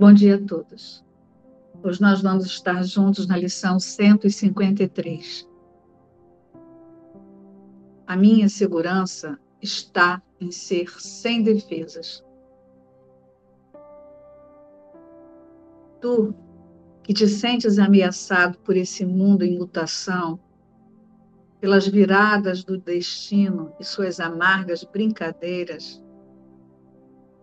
Bom dia a todos. Hoje nós vamos estar juntos na lição 153. A minha segurança está em ser sem defesas. Tu, que te sentes ameaçado por esse mundo em mutação, pelas viradas do destino e suas amargas brincadeiras,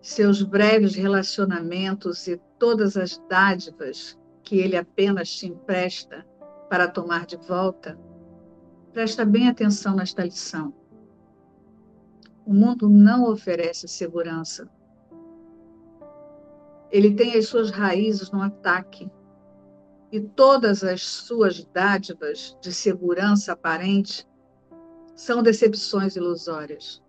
seus breves relacionamentos e todas as dádivas que ele apenas te empresta para tomar de volta, presta bem atenção nesta lição. O mundo não oferece segurança. Ele tem as suas raízes no ataque. E todas as suas dádivas de segurança aparente são decepções ilusórias.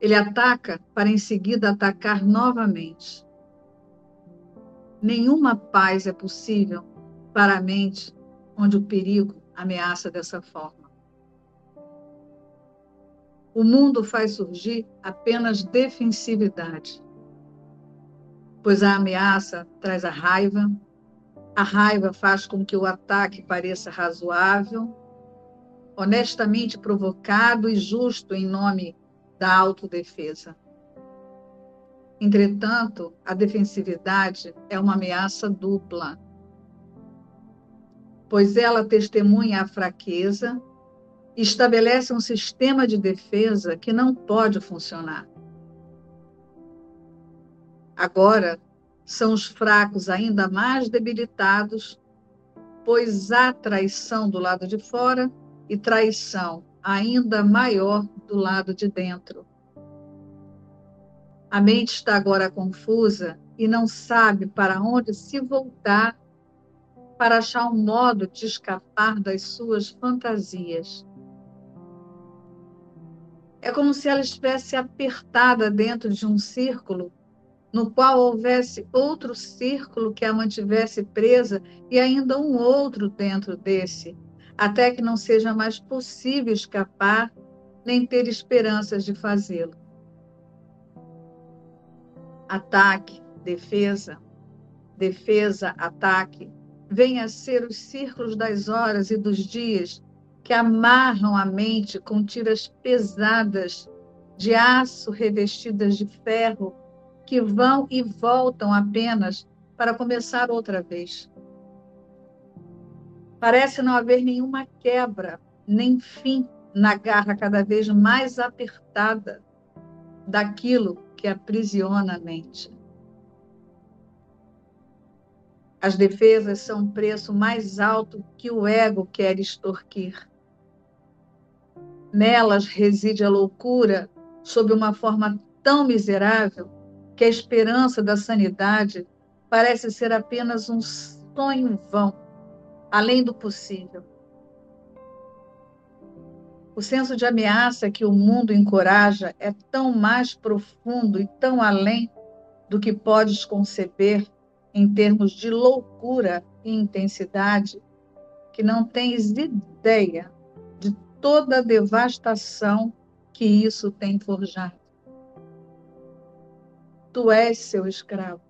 Ele ataca para em seguida atacar novamente. Nenhuma paz é possível para a mente onde o perigo ameaça dessa forma. O mundo faz surgir apenas defensividade, pois a ameaça traz a raiva, a raiva faz com que o ataque pareça razoável, honestamente provocado e justo em nome da autodefesa. Entretanto, a defensividade é uma ameaça dupla, pois ela testemunha a fraqueza e estabelece um sistema de defesa que não pode funcionar. Agora, são os fracos ainda mais debilitados, pois há traição do lado de fora e traição ainda maior do lado de dentro. A mente está agora confusa e não sabe para onde se voltar para achar um modo de escapar das suas fantasias. É como se ela estivesse apertada dentro de um círculo no qual houvesse outro círculo que a mantivesse presa e ainda um outro dentro desse, até que não seja mais possível escapar nem ter esperanças de fazê-lo. Ataque, defesa, defesa, ataque, vêm a ser os círculos das horas e dos dias que amarram a mente com tiras pesadas de aço revestidas de ferro que vão e voltam apenas para começar outra vez. Parece não haver nenhuma quebra, nem fim na garra cada vez mais apertada daquilo que aprisiona a mente. As defesas são um preço mais alto que o ego quer extorquir. Nelas reside a loucura sob uma forma tão miserável que a esperança da sanidade parece ser apenas um sonho vão além do possível. O senso de ameaça que o mundo encoraja é tão mais profundo e tão além do que podes conceber em termos de loucura e intensidade, que não tens ideia de toda a devastação que isso tem forjado. Tu és seu escravo.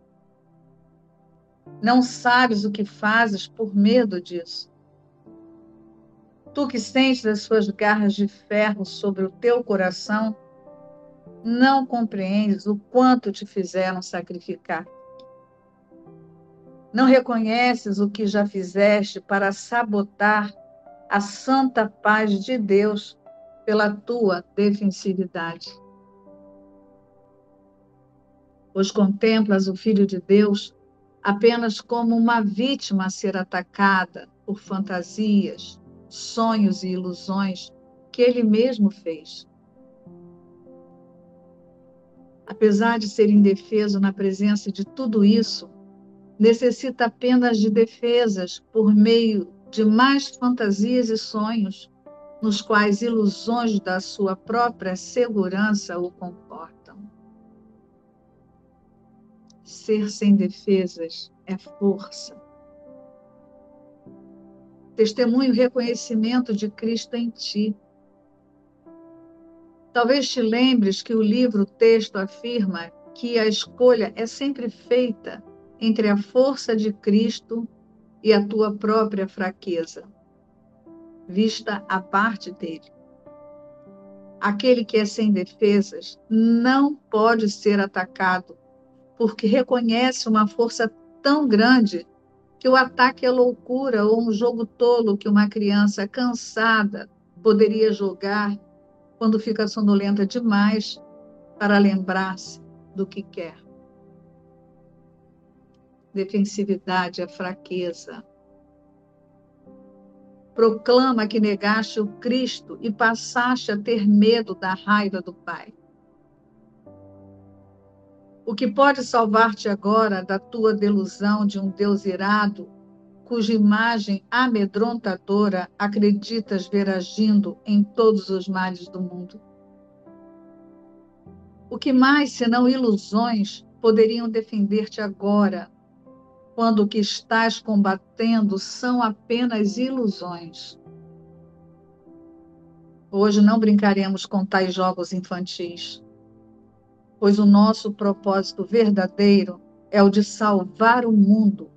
Não sabes o que fazes por medo disso. Tu que sentes as suas garras de ferro sobre o teu coração, não compreendes o quanto te fizeram sacrificar. Não reconheces o que já fizeste para sabotar a santa paz de Deus pela tua defensividade. Pois contemplas o Filho de Deus apenas como uma vítima a ser atacada por fantasias, sonhos e ilusões que ele mesmo fez. Apesar de ser indefeso na presença de tudo isso, necessita apenas de defesas por meio de mais fantasias e sonhos, nos quais ilusões da sua própria segurança o comportam. Ser sem defesas é força. Testemunho reconhecimento de Cristo em ti. Talvez te lembres que o livro texto afirma que a escolha é sempre feita entre a força de Cristo e a tua própria fraqueza, vista a parte dele. Aquele que é sem defesas não pode ser atacado, porque reconhece uma força tão grande que o ataque é loucura ou um jogo tolo que uma criança cansada poderia jogar quando fica sonolenta demais para lembrar-se do que quer. Defensividade é fraqueza. Proclama que negaste o Cristo e passaste a ter medo da raiva do Pai. O que pode salvar-te agora da tua delusão de um Deus irado, cuja imagem amedrontadora acreditas ver agindo em todos os males do mundo? O que mais, senão ilusões, poderiam defender-te agora, quando o que estás combatendo são apenas ilusões? Hoje não brincaremos com tais jogos infantis, pois o nosso propósito verdadeiro é o de salvar o mundo.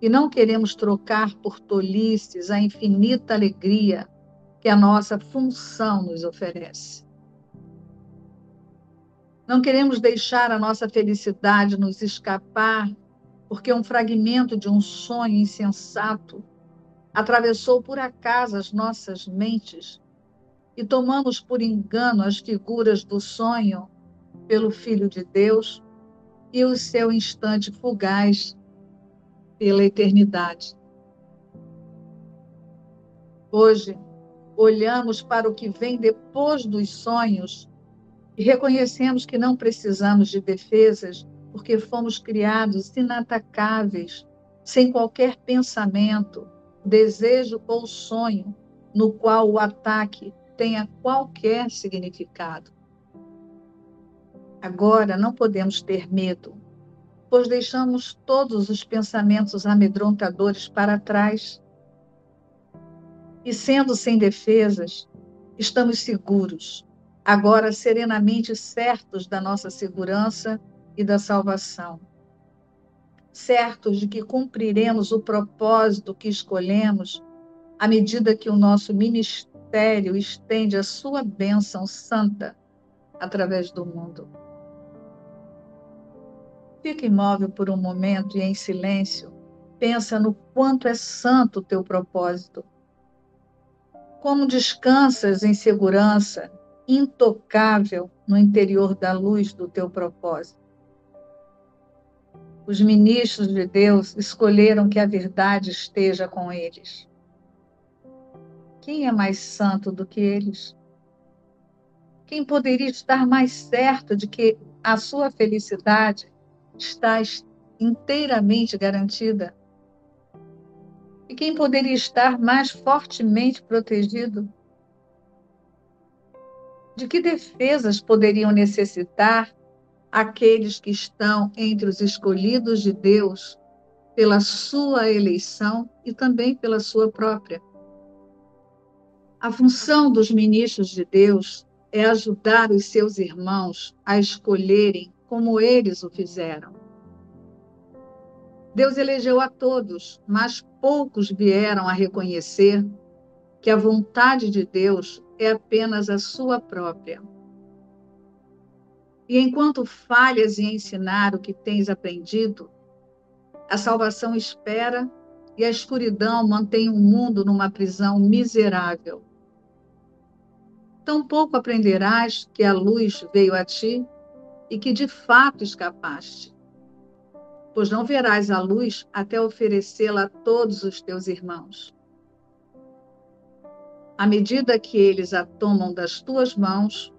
E não queremos trocar por tolices a infinita alegria que a nossa função nos oferece. Não queremos deixar a nossa felicidade nos escapar, porque um fragmento de um sonho insensato atravessou por acaso as nossas mentes e tomamos por engano as figuras do sonho pelo Filho de Deus e o seu instante fugaz pela eternidade. Hoje, olhamos para o que vem depois dos sonhos e reconhecemos que não precisamos de defesas porque fomos criados inatacáveis, sem qualquer pensamento, desejo ou sonho no qual o ataque tenha qualquer significado. Agora não podemos ter medo, pois deixamos todos os pensamentos amedrontadores para trás. E sendo sem defesas, estamos seguros, agora serenamente certos da nossa segurança e da salvação. Certos de que cumpriremos o propósito que escolhemos à medida que o nosso ministério estende a sua bênção santa através do mundo. Fica imóvel por um momento e em silêncio, pensa no quanto é santo o teu propósito. Como descansas em segurança intocável no interior da luz do teu propósito. Os ministros de Deus escolheram que a verdade esteja com eles. Quem é mais santo do que eles? Quem poderia estar mais certo de que a sua felicidade está inteiramente garantida? E quem poderia estar mais fortemente protegido? de que defesas poderiam necessitar aqueles que estão entre os escolhidos de Deus pela sua eleição e também pela sua própria. A função dos ministros de Deus é ajudar os seus irmãos a escolherem como eles o fizeram. Deus elegeu a todos, mas poucos vieram a reconhecer que a vontade de Deus é apenas a sua própria. E enquanto falhas em ensinar o que tens aprendido, a salvação espera e a escuridão mantém o mundo numa prisão miserável. Tampouco aprenderás que a luz veio a ti e que de fato escapaste, pois não verás a luz até oferecê-la a todos os teus irmãos. À medida que eles a tomam das tuas mãos,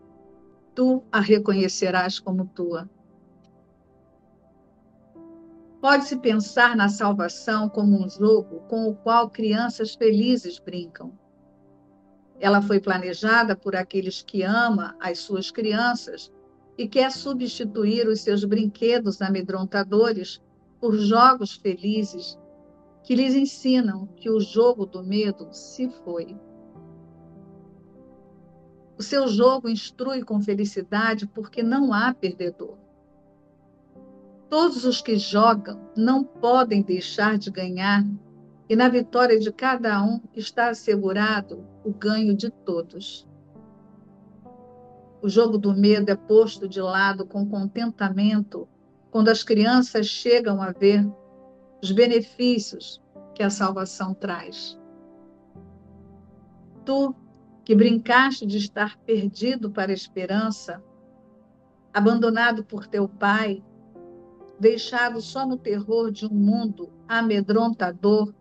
tu a reconhecerás como tua. Pode-se pensar na salvação como um jogo com o qual crianças felizes brincam. Ela foi planejada por aqueles que amam as suas crianças e quer substituir os seus brinquedos amedrontadores por jogos felizes que lhes ensinam que o jogo do medo se foi. O seu jogo instrui com felicidade porque não há perdedor. Todos os que jogam não podem deixar de ganhar, e na vitória de cada um está assegurado o ganho de todos. O jogo do medo é posto de lado com contentamento quando as crianças chegam a ver os benefícios que a salvação traz. Tu, que brincaste de estar perdido para a esperança, abandonado por teu pai, deixado só no terror de um mundo amedrontador,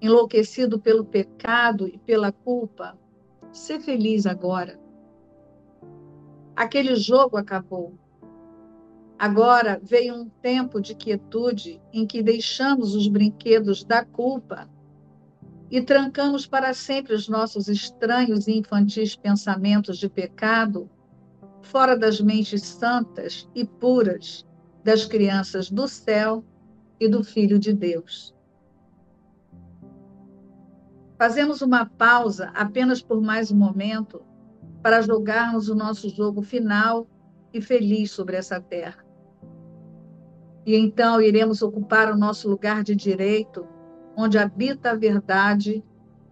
enlouquecido pelo pecado e pela culpa, ser feliz agora. Aquele jogo acabou. Agora veio um tempo de quietude em que deixamos os brinquedos da culpa e trancamos para sempre os nossos estranhos e infantis pensamentos de pecado fora das mentes santas e puras das crianças do céu e do Filho de Deus. Fazemos uma pausa apenas por mais um momento para jogarmos o nosso jogo final e feliz sobre essa terra. E então iremos ocupar o nosso lugar de direito, onde habita a verdade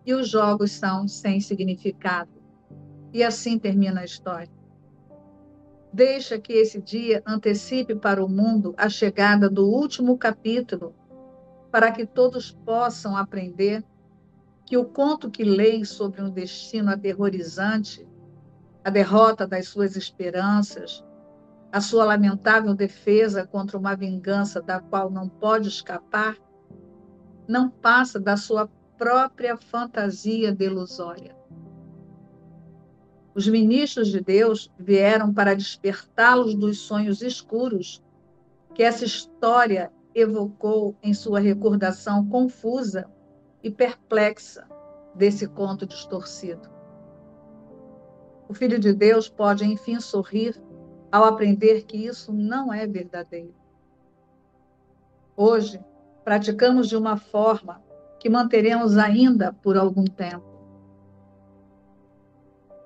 e os jogos são sem significado. E assim termina a história. Deixa que esse dia antecipe para o mundo a chegada do último capítulo, para que todos possam aprender que o conto que leem sobre um destino aterrorizante, a derrota das suas esperanças, a sua lamentável defesa contra uma vingança da qual não pode escapar, não passa da sua própria fantasia delusória. Os ministros de Deus vieram para despertá-los dos sonhos escuros que essa história evocou em sua recordação confusa e perplexa desse conto distorcido. O Filho de Deus pode, enfim, sorrir ao aprender que isso não é verdadeiro. Hoje, praticamos de uma forma que manteremos ainda por algum tempo.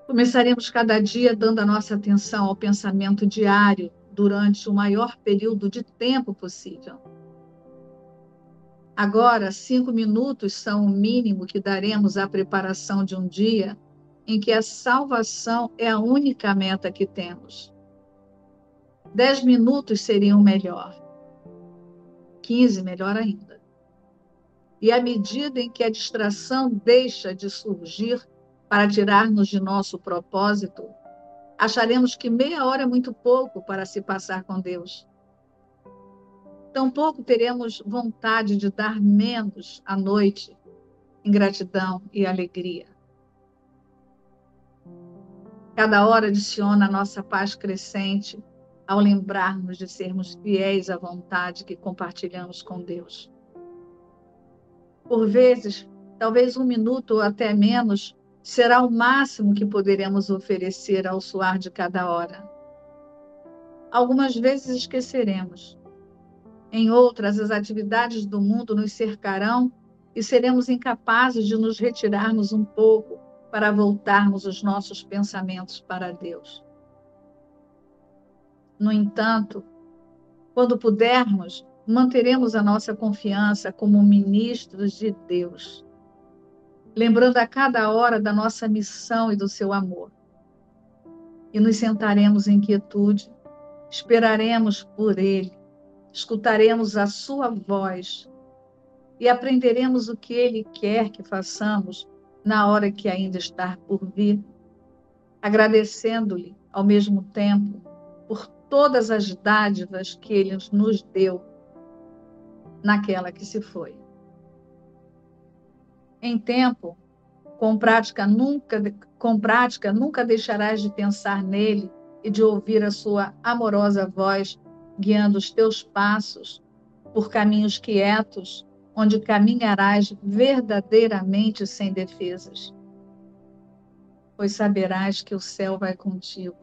Começaremos cada dia dando a nossa atenção ao pensamento diário durante o maior período de tempo possível. Agora, cinco minutos são o mínimo que daremos à preparação de um dia em que a salvação é a única meta que temos. Dez minutos seriam melhor. Quinze, melhor ainda. E à medida em que a distração deixa de surgir, para tirar-nos de nosso propósito, acharemos que meia hora é muito pouco para se passar com Deus. Tampouco teremos vontade de dar menos à noite em gratidão e alegria. Cada hora adiciona a nossa paz crescente ao lembrarmos de sermos fiéis à vontade que compartilhamos com Deus. Por vezes, talvez um minuto ou até menos será o máximo que poderemos oferecer ao suar de cada hora. Algumas vezes esqueceremos. Em outras, as atividades do mundo nos cercarão e seremos incapazes de nos retirarmos um pouco para voltarmos os nossos pensamentos para Deus. No entanto, quando pudermos, manteremos a nossa confiança como ministros de Deus lembrando a cada hora da nossa missão e do seu amor. E nos sentaremos em quietude, esperaremos por Ele, escutaremos a Sua voz e aprenderemos o que Ele quer que façamos na hora que ainda está por vir, agradecendo-lhe ao mesmo tempo por todas as dádivas que Ele nos deu naquela que se foi. Em tempo, com prática nunca com prática nunca deixarás de pensar nele e de ouvir a sua amorosa voz guiando os teus passos por caminhos quietos, onde caminharás verdadeiramente sem defesas. Pois saberás que o céu vai contigo.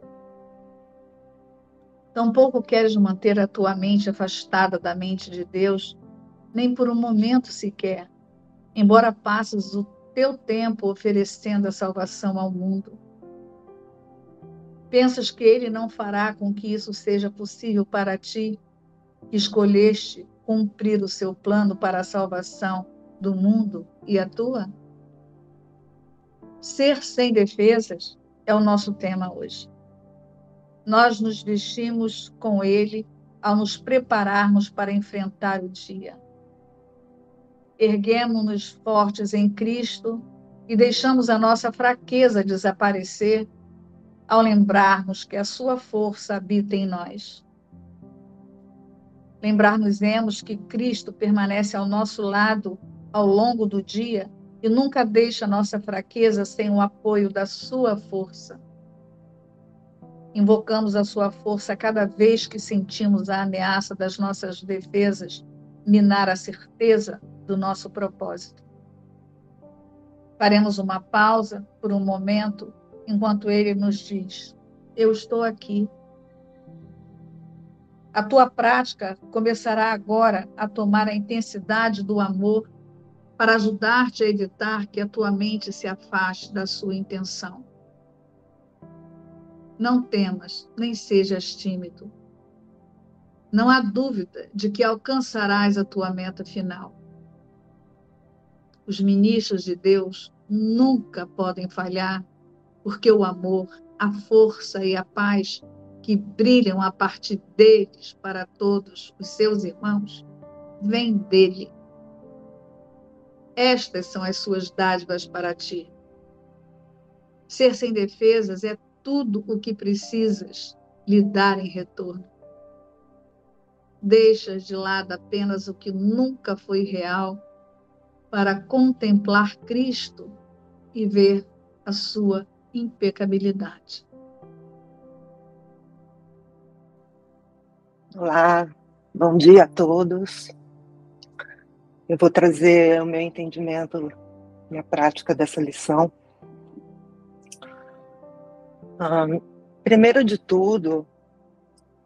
Tampouco queres manter a tua mente afastada da mente de Deus, nem por um momento sequer, embora passes o teu tempo oferecendo a salvação ao mundo. Pensas que ele não fará com que isso seja possível para ti, que escolheste cumprir o seu plano para a salvação do mundo e a tua? Ser sem defesas é o nosso tema hoje. Nós nos vestimos com ele ao nos prepararmos para enfrentar o dia. Erguemos-nos fortes em Cristo e deixamos a nossa fraqueza desaparecer ao lembrarmos que a sua força habita em nós. Lembrar-nos-emos que Cristo permanece ao nosso lado ao longo do dia e nunca deixa nossa fraqueza sem o apoio da sua força. Invocamos a sua força cada vez que sentimos a ameaça das nossas defesas minar a certeza do nosso propósito. Faremos uma pausa por um momento enquanto ele nos diz: Eu estou aqui. A tua prática começará agora a tomar a intensidade do amor para ajudar-te a evitar que a tua mente se afaste da sua intenção. Não temas, nem sejas tímido. Não há dúvida de que alcançarás a tua meta final. Os ministros de Deus nunca podem falhar, porque o amor, a força e a paz que brilham a partir deles para todos os seus irmãos, vêm dele estas são as suas dádivas para ti. Ser sem defesas é tudo o que precisas lhe dar em retorno. Deixas de lado apenas o que nunca foi real para contemplar Cristo e ver a sua impecabilidade. Olá, bom dia a todos. Eu vou trazer o meu entendimento, minha prática dessa lição. Um, primeiro de tudo,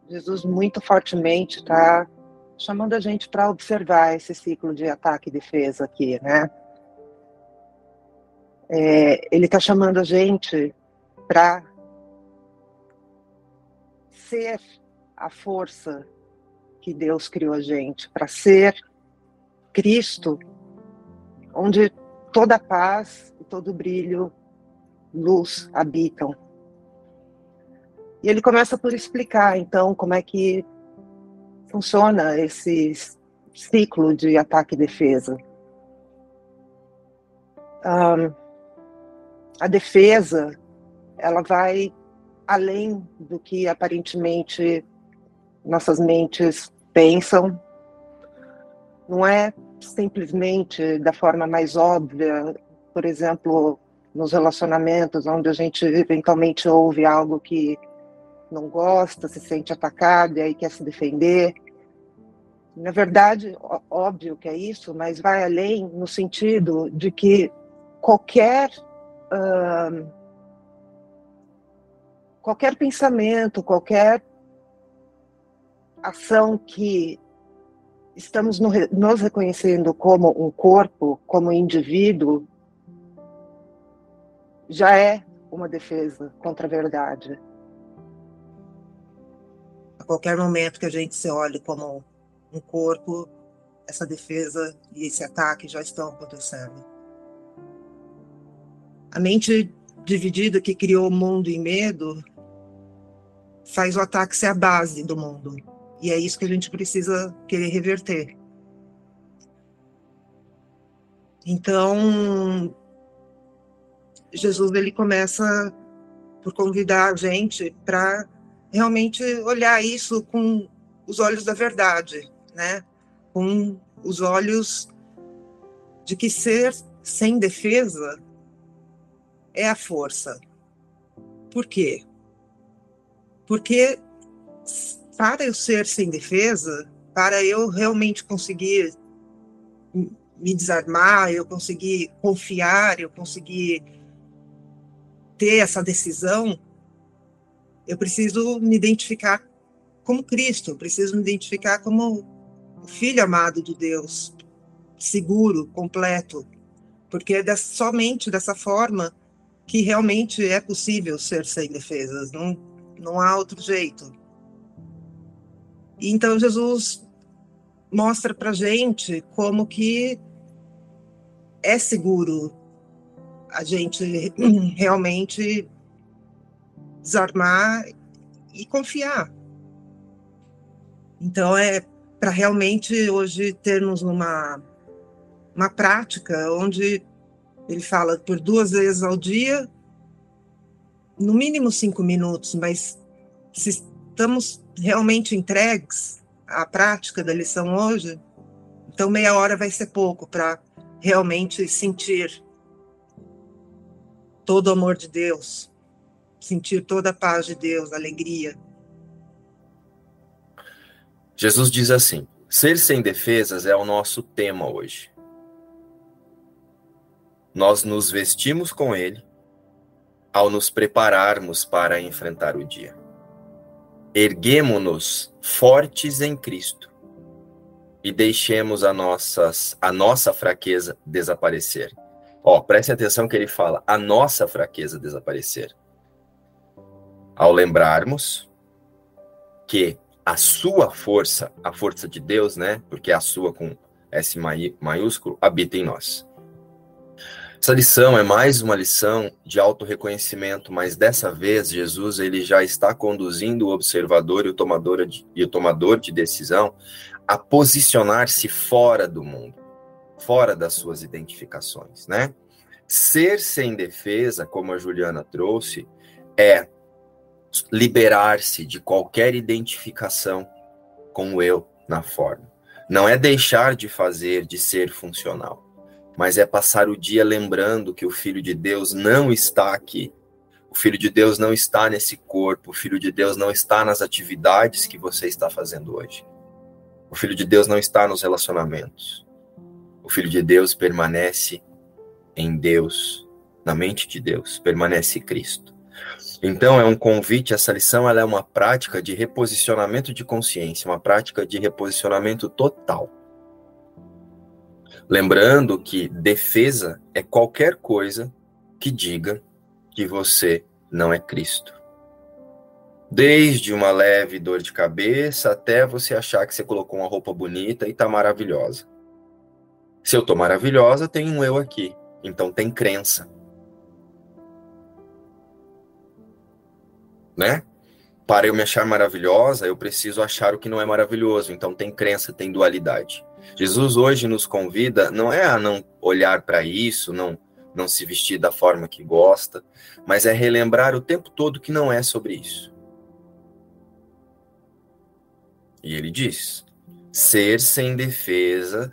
Jesus muito fortemente está chamando a gente para observar esse ciclo de ataque e defesa aqui, né? É, ele está chamando a gente para ser a força que Deus criou a gente, para ser Cristo, onde toda paz e todo brilho, luz habitam. E ele começa por explicar, então, como é que funciona esse ciclo de ataque e defesa. Um, a defesa, ela vai além do que aparentemente nossas mentes pensam não é simplesmente da forma mais óbvia, por exemplo, nos relacionamentos, onde a gente eventualmente ouve algo que não gosta, se sente atacado e aí quer se defender. Na verdade, óbvio que é isso, mas vai além no sentido de que qualquer uh, qualquer pensamento, qualquer ação que estamos nos reconhecendo como um corpo, como indivíduo, já é uma defesa contra a verdade. A qualquer momento que a gente se olhe como um corpo, essa defesa e esse ataque já estão acontecendo. A mente dividida que criou o mundo em medo faz o ataque ser a base do mundo. E é isso que a gente precisa querer reverter. Então, Jesus ele começa por convidar a gente para realmente olhar isso com os olhos da verdade, né? Com os olhos de que ser sem defesa é a força. Por quê? Porque para eu ser sem defesa, para eu realmente conseguir me desarmar, eu conseguir confiar, eu conseguir ter essa decisão, eu preciso me identificar como Cristo, eu preciso me identificar como o filho amado de Deus, seguro, completo, porque é somente dessa forma que realmente é possível ser sem defesas, não, não há outro jeito. Então Jesus mostra para gente como que é seguro a gente realmente desarmar e confiar. Então é para realmente hoje termos uma uma prática onde ele fala por duas vezes ao dia, no mínimo cinco minutos, mas se estamos realmente entregues à prática da lição hoje, então meia hora vai ser pouco para realmente sentir todo o amor de Deus, sentir toda a paz de Deus, alegria. Jesus diz assim: ser sem defesas é o nosso tema hoje. Nós nos vestimos com ele ao nos prepararmos para enfrentar o dia. Erguemo-nos fortes em Cristo e deixemos a, nossas, a nossa fraqueza desaparecer. Ó, preste atenção que ele fala, a nossa fraqueza desaparecer. Ao lembrarmos que a sua força, a força de Deus, né? Porque a sua com S maiúsculo, habita em nós. Essa lição é mais uma lição de autorreconhecimento, mas dessa vez Jesus ele já está conduzindo o observador e o tomador de, e o tomador de decisão a posicionar-se fora do mundo, fora das suas identificações, né? Ser sem defesa, como a Juliana trouxe, é liberar-se de qualquer identificação com o eu na forma. Não é deixar de fazer, de ser funcional, mas é passar o dia lembrando que o Filho de Deus não está aqui. O Filho de Deus não está nesse corpo, o Filho de Deus não está nas atividades que você está fazendo hoje. O Filho de Deus não está nos relacionamentos. O Filho de Deus permanece em Deus, na mente de Deus, permanece Cristo. Então, é um convite, essa lição ela é uma prática de reposicionamento de consciência, uma prática de reposicionamento total. Lembrando que defesa é qualquer coisa que diga que você não é Cristo. Desde uma leve dor de cabeça até você achar que você colocou uma roupa bonita e está maravilhosa. Se eu estou maravilhosa, tem um eu aqui. Então tem crença. Né? Para eu me achar maravilhosa, eu preciso achar o que não é maravilhoso. Então tem crença, tem dualidade. Jesus hoje nos convida não é a não olhar para isso, não não se vestir da forma que gosta, mas é relembrar o tempo todo que não é sobre isso. E ele diz: ser sem defesa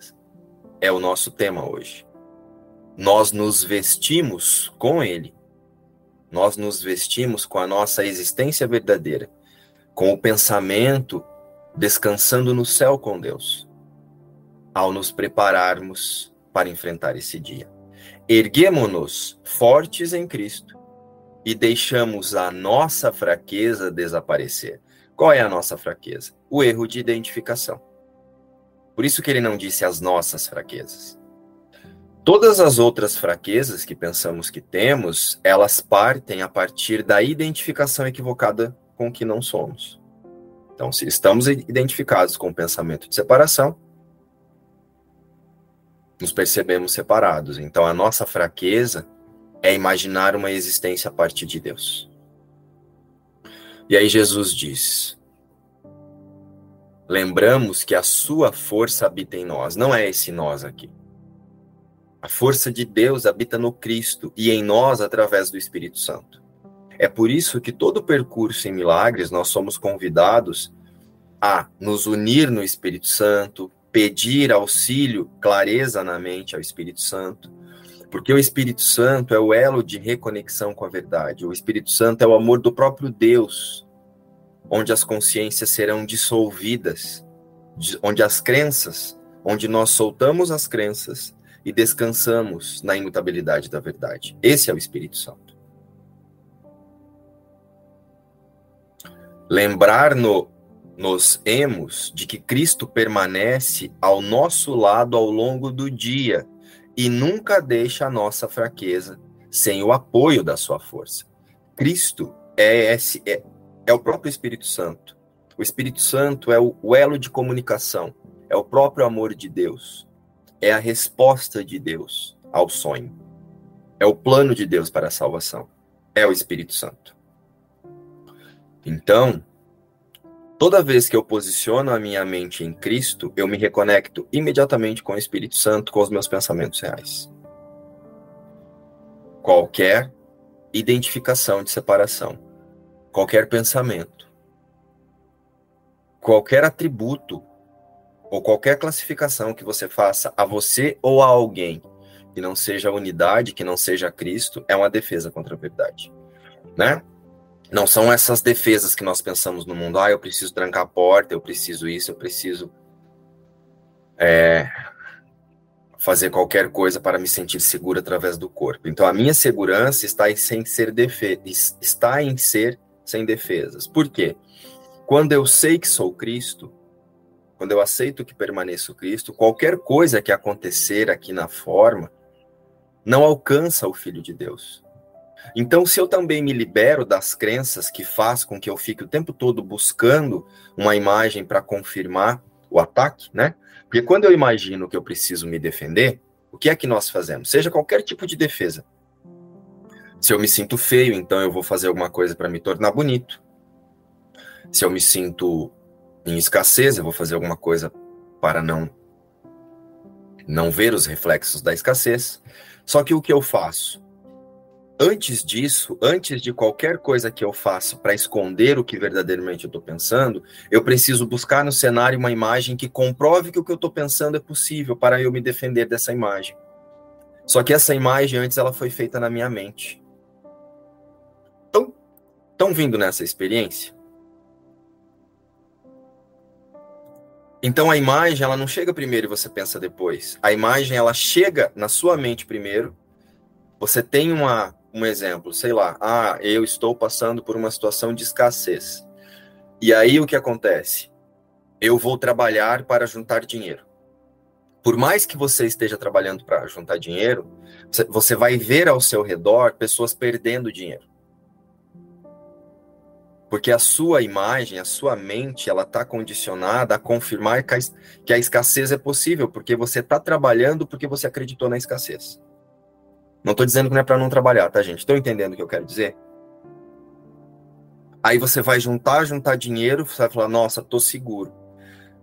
é o nosso tema hoje. Nós nos vestimos com ele. Nós nos vestimos com a nossa existência verdadeira, com o pensamento descansando no céu com Deus, ao nos prepararmos para enfrentar esse dia. Erguemo-nos fortes em Cristo e deixamos a nossa fraqueza desaparecer. Qual é a nossa fraqueza? O erro de identificação. Por isso que ele não disse as nossas fraquezas. Todas as outras fraquezas que pensamos que temos, elas partem a partir da identificação equivocada com o que não somos. Então, se estamos identificados com o pensamento de separação, nos percebemos separados. Então, a nossa fraqueza é imaginar uma existência a partir de Deus. E aí Jesus diz: Lembramos que a sua força habita em nós, não é esse nós aqui. A força de Deus habita no Cristo e em nós através do Espírito Santo. É por isso que todo percurso em milagres nós somos convidados a nos unir no Espírito Santo, pedir auxílio, clareza na mente ao Espírito Santo, porque o Espírito Santo é o elo de reconexão com a verdade. O Espírito Santo é o amor do próprio Deus, onde as consciências serão dissolvidas, onde as crenças, onde nós soltamos as crenças e descansamos na imutabilidade da verdade. Esse é o Espírito Santo. Lembrar no, nos emos de que Cristo permanece ao nosso lado ao longo do dia e nunca deixa a nossa fraqueza sem o apoio da sua força. Cristo é, esse, é, é o próprio Espírito Santo. O Espírito Santo é o, o elo de comunicação é o próprio amor de Deus, é a resposta de Deus ao sonho, é o plano de Deus para a salvação, é o Espírito Santo. Então, toda vez que eu posiciono a minha mente em Cristo, eu me reconecto imediatamente com o Espírito Santo, com os meus pensamentos reais. Qualquer identificação de separação, qualquer pensamento, qualquer atributo ou qualquer classificação que você faça a você ou a alguém que não seja unidade, que não seja Cristo, é uma defesa contra a verdade, né? Não são essas defesas que nós pensamos no mundo. Ah, eu preciso trancar a porta, eu preciso isso, eu preciso é, fazer qualquer coisa para me sentir seguro através do corpo. Então, a minha segurança está em, sem ser defe está em ser sem defesas. Por quê? Quando eu sei que sou Cristo, quando eu aceito que permaneço Cristo, qualquer coisa que acontecer aqui na forma não alcança o Filho de Deus. Então, se eu também me libero das crenças que faz com que eu fique o tempo todo buscando uma imagem para confirmar o ataque, né? Porque quando eu imagino que eu preciso me defender, o que é que nós fazemos? Seja qualquer tipo de defesa. Se eu me sinto feio, então eu vou fazer alguma coisa para me tornar bonito. Se eu me sinto em escassez, eu vou fazer alguma coisa para não não ver os reflexos da escassez. Só que o que eu faço? Antes disso, antes de qualquer coisa que eu faça para esconder o que verdadeiramente eu estou pensando, eu preciso buscar no cenário uma imagem que comprove que o que eu estou pensando é possível para eu me defender dessa imagem. Só que essa imagem antes ela foi feita na minha mente. Então, estão vindo nessa experiência? Então a imagem ela não chega primeiro e você pensa depois. A imagem ela chega na sua mente primeiro. Você tem uma um exemplo, sei lá, ah, eu estou passando por uma situação de escassez. E aí o que acontece? Eu vou trabalhar para juntar dinheiro. Por mais que você esteja trabalhando para juntar dinheiro, você vai ver ao seu redor pessoas perdendo dinheiro. Porque a sua imagem, a sua mente, ela está condicionada a confirmar que a escassez é possível, porque você está trabalhando porque você acreditou na escassez. Não estou dizendo que não é para não trabalhar, tá, gente? Estão entendendo o que eu quero dizer? Aí você vai juntar, juntar dinheiro, você vai falar, nossa, tô seguro.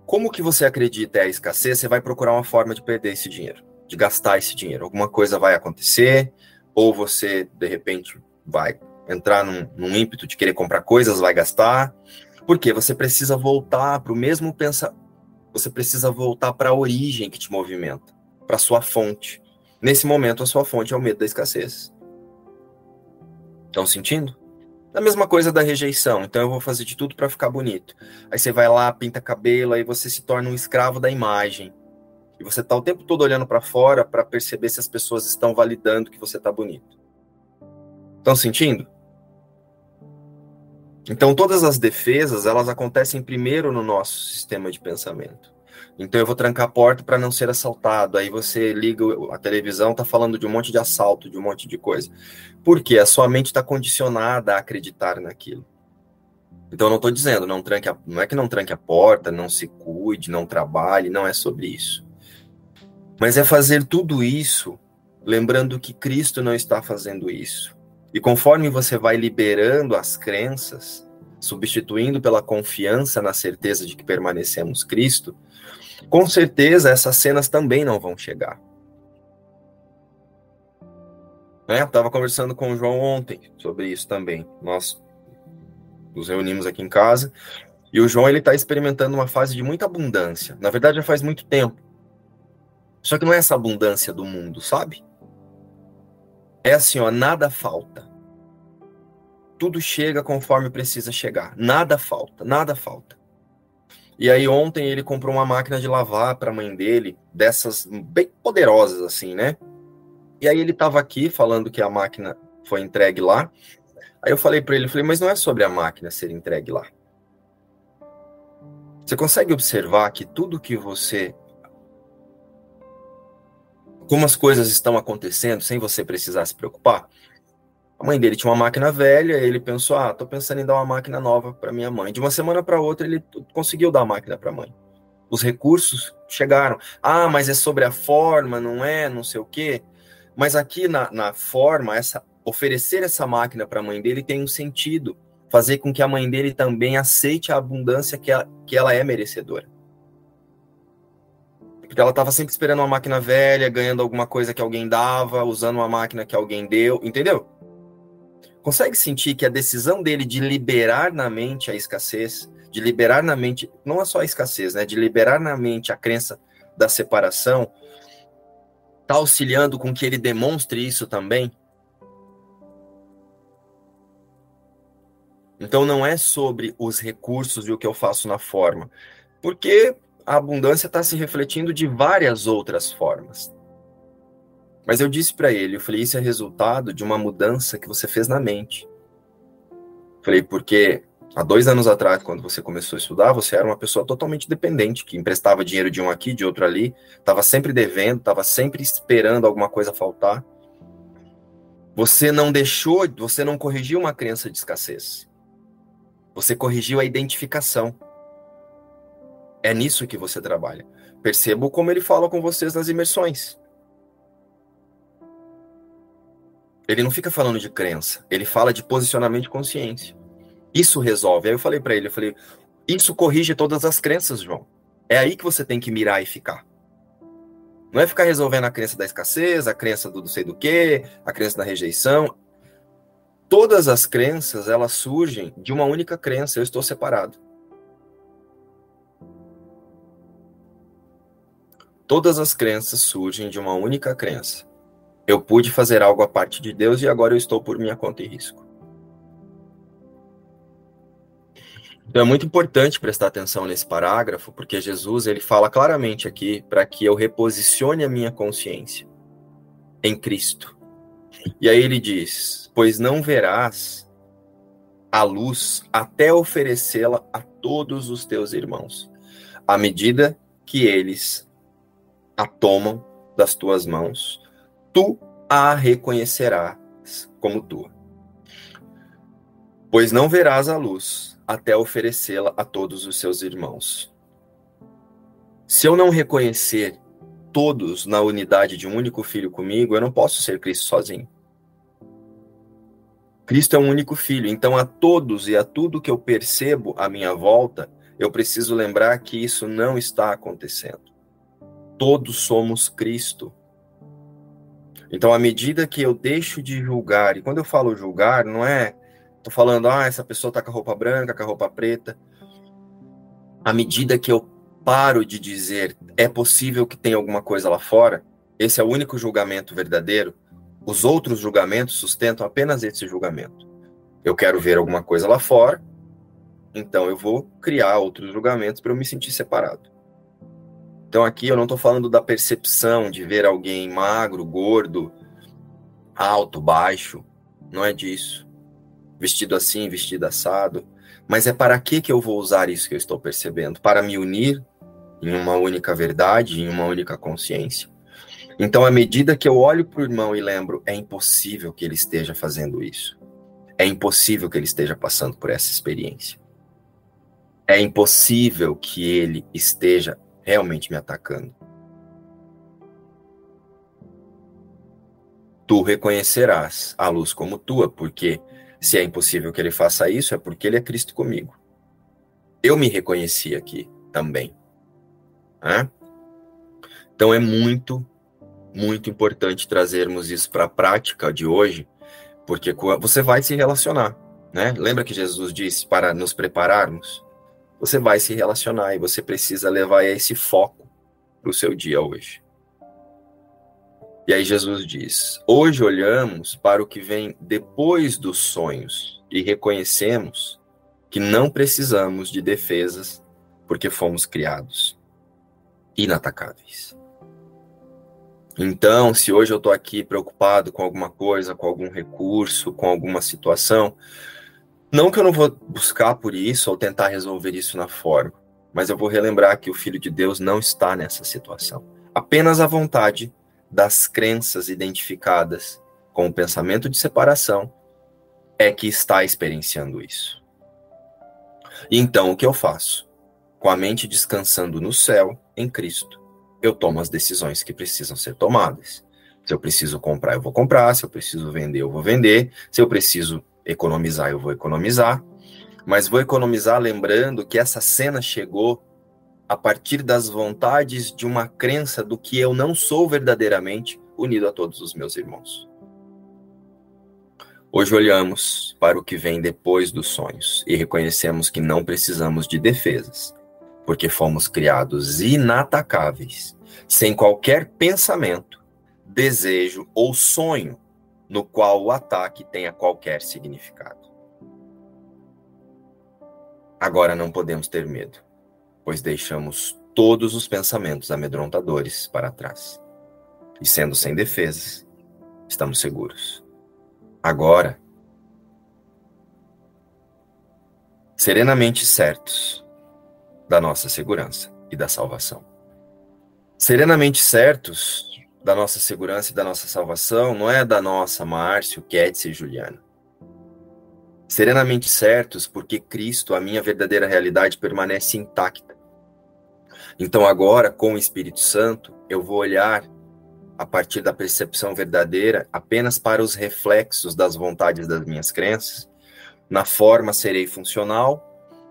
Como que você acredita é a escassez? Você vai procurar uma forma de perder esse dinheiro, de gastar esse dinheiro. Alguma coisa vai acontecer, ou você, de repente, vai entrar num, num ímpeto de querer comprar coisas, vai gastar. Porque você precisa voltar para o mesmo pensamento. Você precisa voltar para a origem que te movimenta, para sua fonte. Nesse momento, a sua fonte é o medo da escassez. Estão sentindo? A mesma coisa da rejeição. Então eu vou fazer de tudo para ficar bonito. Aí você vai lá, pinta cabelo, aí você se torna um escravo da imagem. E você tá o tempo todo olhando para fora para perceber se as pessoas estão validando que você tá bonito. Estão sentindo? Então todas as defesas, elas acontecem primeiro no nosso sistema de pensamento. Então eu vou trancar a porta para não ser assaltado. Aí você liga a televisão, tá falando de um monte de assalto, de um monte de coisa. Por quê? A sua mente está condicionada a acreditar naquilo. Então eu não estou dizendo, não tranque a, não é que não tranque a porta, não se cuide, não trabalhe, não é sobre isso. Mas é fazer tudo isso lembrando que Cristo não está fazendo isso. E conforme você vai liberando as crenças, substituindo pela confiança na certeza de que permanecemos Cristo, com certeza essas cenas também não vão chegar. Né? Estava conversando com o João ontem sobre isso também. Nós nos reunimos aqui em casa e o João ele está experimentando uma fase de muita abundância. Na verdade, já faz muito tempo. Só que não é essa abundância do mundo, sabe? É assim, ó, nada falta. Tudo chega conforme precisa chegar. Nada falta, nada falta. E aí ontem ele comprou uma máquina de lavar para a mãe dele, dessas bem poderosas assim, né? E aí ele estava aqui falando que a máquina foi entregue lá. Aí eu falei para ele, falei, mas não é sobre a máquina ser entregue lá. Você consegue observar que tudo que você como as coisas estão acontecendo sem você precisar se preocupar? A mãe dele tinha uma máquina velha, ele pensou: "Ah, tô pensando em dar uma máquina nova para minha mãe". De uma semana para outra ele conseguiu dar a máquina para a mãe. Os recursos chegaram. Ah, mas é sobre a forma, não é, não sei o quê. Mas aqui na, na forma, essa oferecer essa máquina para a mãe dele tem um sentido. Fazer com que a mãe dele também aceite a abundância que ela, que ela é merecedora. Porque ela estava sempre esperando uma máquina velha, ganhando alguma coisa que alguém dava, usando uma máquina que alguém deu, entendeu? Consegue sentir que a decisão dele de liberar na mente a escassez, de liberar na mente, não é só a escassez, né? De liberar na mente a crença da separação, está auxiliando com que ele demonstre isso também? Então não é sobre os recursos e o que eu faço na forma, porque a abundância está se refletindo de várias outras formas. Mas eu disse para ele, eu falei, isso é resultado de uma mudança que você fez na mente. Falei, porque há dois anos atrás, quando você começou a estudar, você era uma pessoa totalmente dependente, que emprestava dinheiro de um aqui, de outro ali, estava sempre devendo, estava sempre esperando alguma coisa faltar. Você não deixou, você não corrigiu uma crença de escassez. Você corrigiu a identificação. É nisso que você trabalha. Percebo como ele fala com vocês nas imersões. Ele não fica falando de crença, ele fala de posicionamento de consciência. Isso resolve. Aí eu falei para ele, eu falei, isso corrige todas as crenças, João. É aí que você tem que mirar e ficar. Não é ficar resolvendo a crença da escassez, a crença do não sei do que, a crença da rejeição. Todas as crenças, elas surgem de uma única crença, eu estou separado. Todas as crenças surgem de uma única crença. Eu pude fazer algo a parte de Deus e agora eu estou por minha conta e risco. Então é muito importante prestar atenção nesse parágrafo, porque Jesus ele fala claramente aqui para que eu reposicione a minha consciência em Cristo. E aí ele diz: Pois não verás a luz até oferecê-la a todos os teus irmãos, à medida que eles a tomam das tuas mãos tu a reconhecerás como tua. Pois não verás a luz até oferecê-la a todos os seus irmãos. Se eu não reconhecer todos na unidade de um único filho comigo, eu não posso ser Cristo sozinho. Cristo é um único filho, então a todos e a tudo que eu percebo à minha volta, eu preciso lembrar que isso não está acontecendo. Todos somos Cristo. Então, à medida que eu deixo de julgar, e quando eu falo julgar, não é. Tô falando, ah, essa pessoa tá com a roupa branca, com a roupa preta. À medida que eu paro de dizer, é possível que tenha alguma coisa lá fora, esse é o único julgamento verdadeiro. Os outros julgamentos sustentam apenas esse julgamento. Eu quero ver alguma coisa lá fora, então eu vou criar outros julgamentos para eu me sentir separado. Então aqui eu não estou falando da percepção de ver alguém magro, gordo, alto, baixo. Não é disso. Vestido assim, vestido assado. Mas é para que, que eu vou usar isso que eu estou percebendo? Para me unir em uma única verdade, em uma única consciência. Então, à medida que eu olho para o irmão e lembro, é impossível que ele esteja fazendo isso. É impossível que ele esteja passando por essa experiência. É impossível que ele esteja realmente me atacando. Tu reconhecerás a luz como tua, porque se é impossível que ele faça isso, é porque ele é Cristo comigo. Eu me reconheci aqui também. Né? Então é muito, muito importante trazermos isso para a prática de hoje, porque você vai se relacionar. Né? Lembra que Jesus disse para nos prepararmos? Você vai se relacionar e você precisa levar esse foco para o seu dia hoje. E aí Jesus diz: Hoje olhamos para o que vem depois dos sonhos e reconhecemos que não precisamos de defesas porque fomos criados inatacáveis. Então, se hoje eu estou aqui preocupado com alguma coisa, com algum recurso, com alguma situação, não que eu não vou buscar por isso ou tentar resolver isso na forma, mas eu vou relembrar que o Filho de Deus não está nessa situação. Apenas a vontade das crenças identificadas com o pensamento de separação é que está experienciando isso. Então, o que eu faço? com a mente descansando no céu, em Cristo, eu tomo as decisões que precisam ser tomadas. Se eu preciso comprar, eu vou comprar. Se eu preciso vender, eu vou vender. Se eu preciso economizar, eu vou economizar. Mas vou economizar lembrando que essa cena chegou a partir das vontades de uma crença do que eu não sou verdadeiramente unido a todos os meus irmãos. Hoje olhamos para o que vem depois dos sonhos e reconhecemos que não precisamos de defesas, porque fomos criados inatacáveis, sem qualquer pensamento, desejo ou sonho no qual o ataque tenha qualquer significado. Agora não podemos ter medo, pois deixamos todos os pensamentos amedrontadores para trás. E sendo sem defesas, estamos seguros agora, serenamente certos da nossa segurança e da salvação. Serenamente certos da nossa segurança e da nossa salvação não é da nossa Márcio, Kétsia e Juliana. Serenamente certos porque Cristo, a minha verdadeira realidade, permanece intacta. Então agora, com o Espírito Santo, eu vou olhar a partir da percepção verdadeira apenas para os reflexos das vontades das minhas crenças, na forma serei funcional,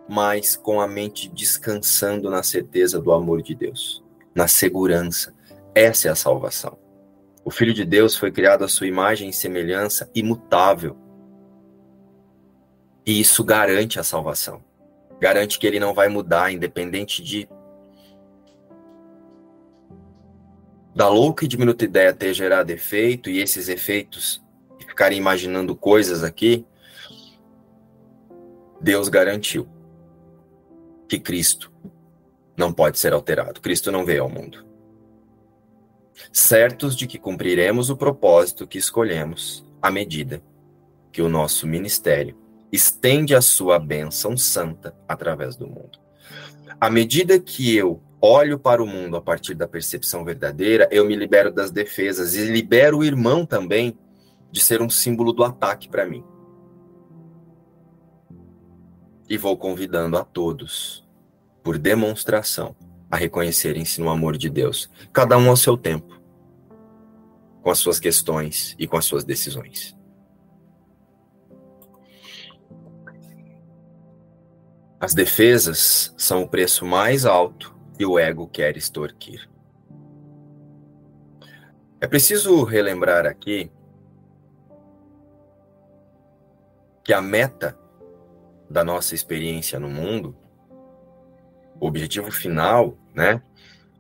mas com a mente descansando na certeza do amor de Deus, na segurança. Essa é a salvação. O Filho de Deus foi criado à sua imagem e semelhança imutável. E isso garante a salvação. Garante que ele não vai mudar, independente de da louca e diminuta ideia ter gerado efeito e esses efeitos ficarem imaginando coisas aqui, Deus garantiu que Cristo não pode ser alterado. Cristo não veio ao mundo. Certos de que cumpriremos o propósito que escolhemos à medida que o nosso ministério estende a sua bênção santa através do mundo. À medida que eu olho para o mundo a partir da percepção verdadeira, eu me libero das defesas e libero o irmão também de ser um símbolo do ataque para mim. E vou convidando a todos, por demonstração, a reconhecerem-se no amor de Deus, cada um ao seu tempo, com as suas questões e com as suas decisões. As defesas são o preço mais alto e o ego quer extorquir. É preciso relembrar aqui que a meta da nossa experiência no mundo, o objetivo final, né?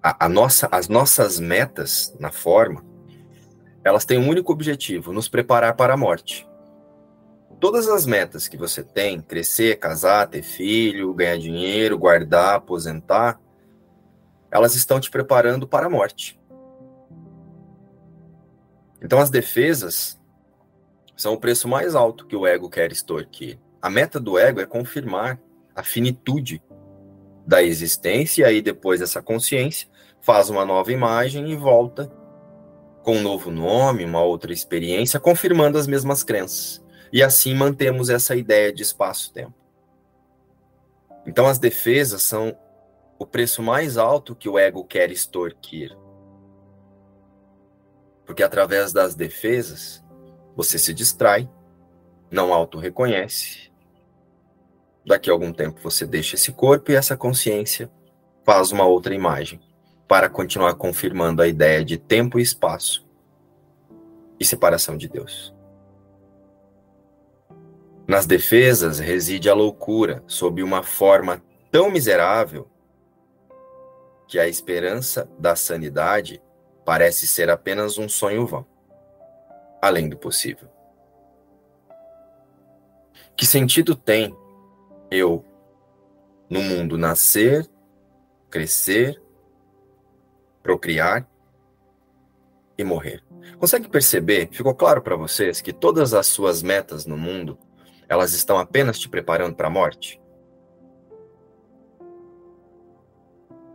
A, a, nossa, as nossas metas na forma, elas têm um único objetivo: nos preparar para a morte. Todas as metas que você tem, crescer, casar, ter filho, ganhar dinheiro, guardar, aposentar, elas estão te preparando para a morte. Então, as defesas são o preço mais alto que o ego quer extorquir. A meta do ego é confirmar a finitude da existência, e aí depois essa consciência faz uma nova imagem e volta com um novo nome, uma outra experiência, confirmando as mesmas crenças. E assim mantemos essa ideia de espaço-tempo. Então, as defesas são o preço mais alto que o ego quer extorquir. Porque através das defesas, você se distrai, não auto-reconhece. Daqui a algum tempo você deixa esse corpo e essa consciência faz uma outra imagem para continuar confirmando a ideia de tempo e espaço e separação de Deus. Nas defesas reside a loucura sob uma forma tão miserável que a esperança da sanidade parece ser apenas um sonho vão, além do possível. Que sentido tem eu, no mundo, nascer, crescer, procriar e morrer? Consegue perceber? Ficou claro para vocês que todas as suas metas no mundo, elas estão apenas te preparando para a morte?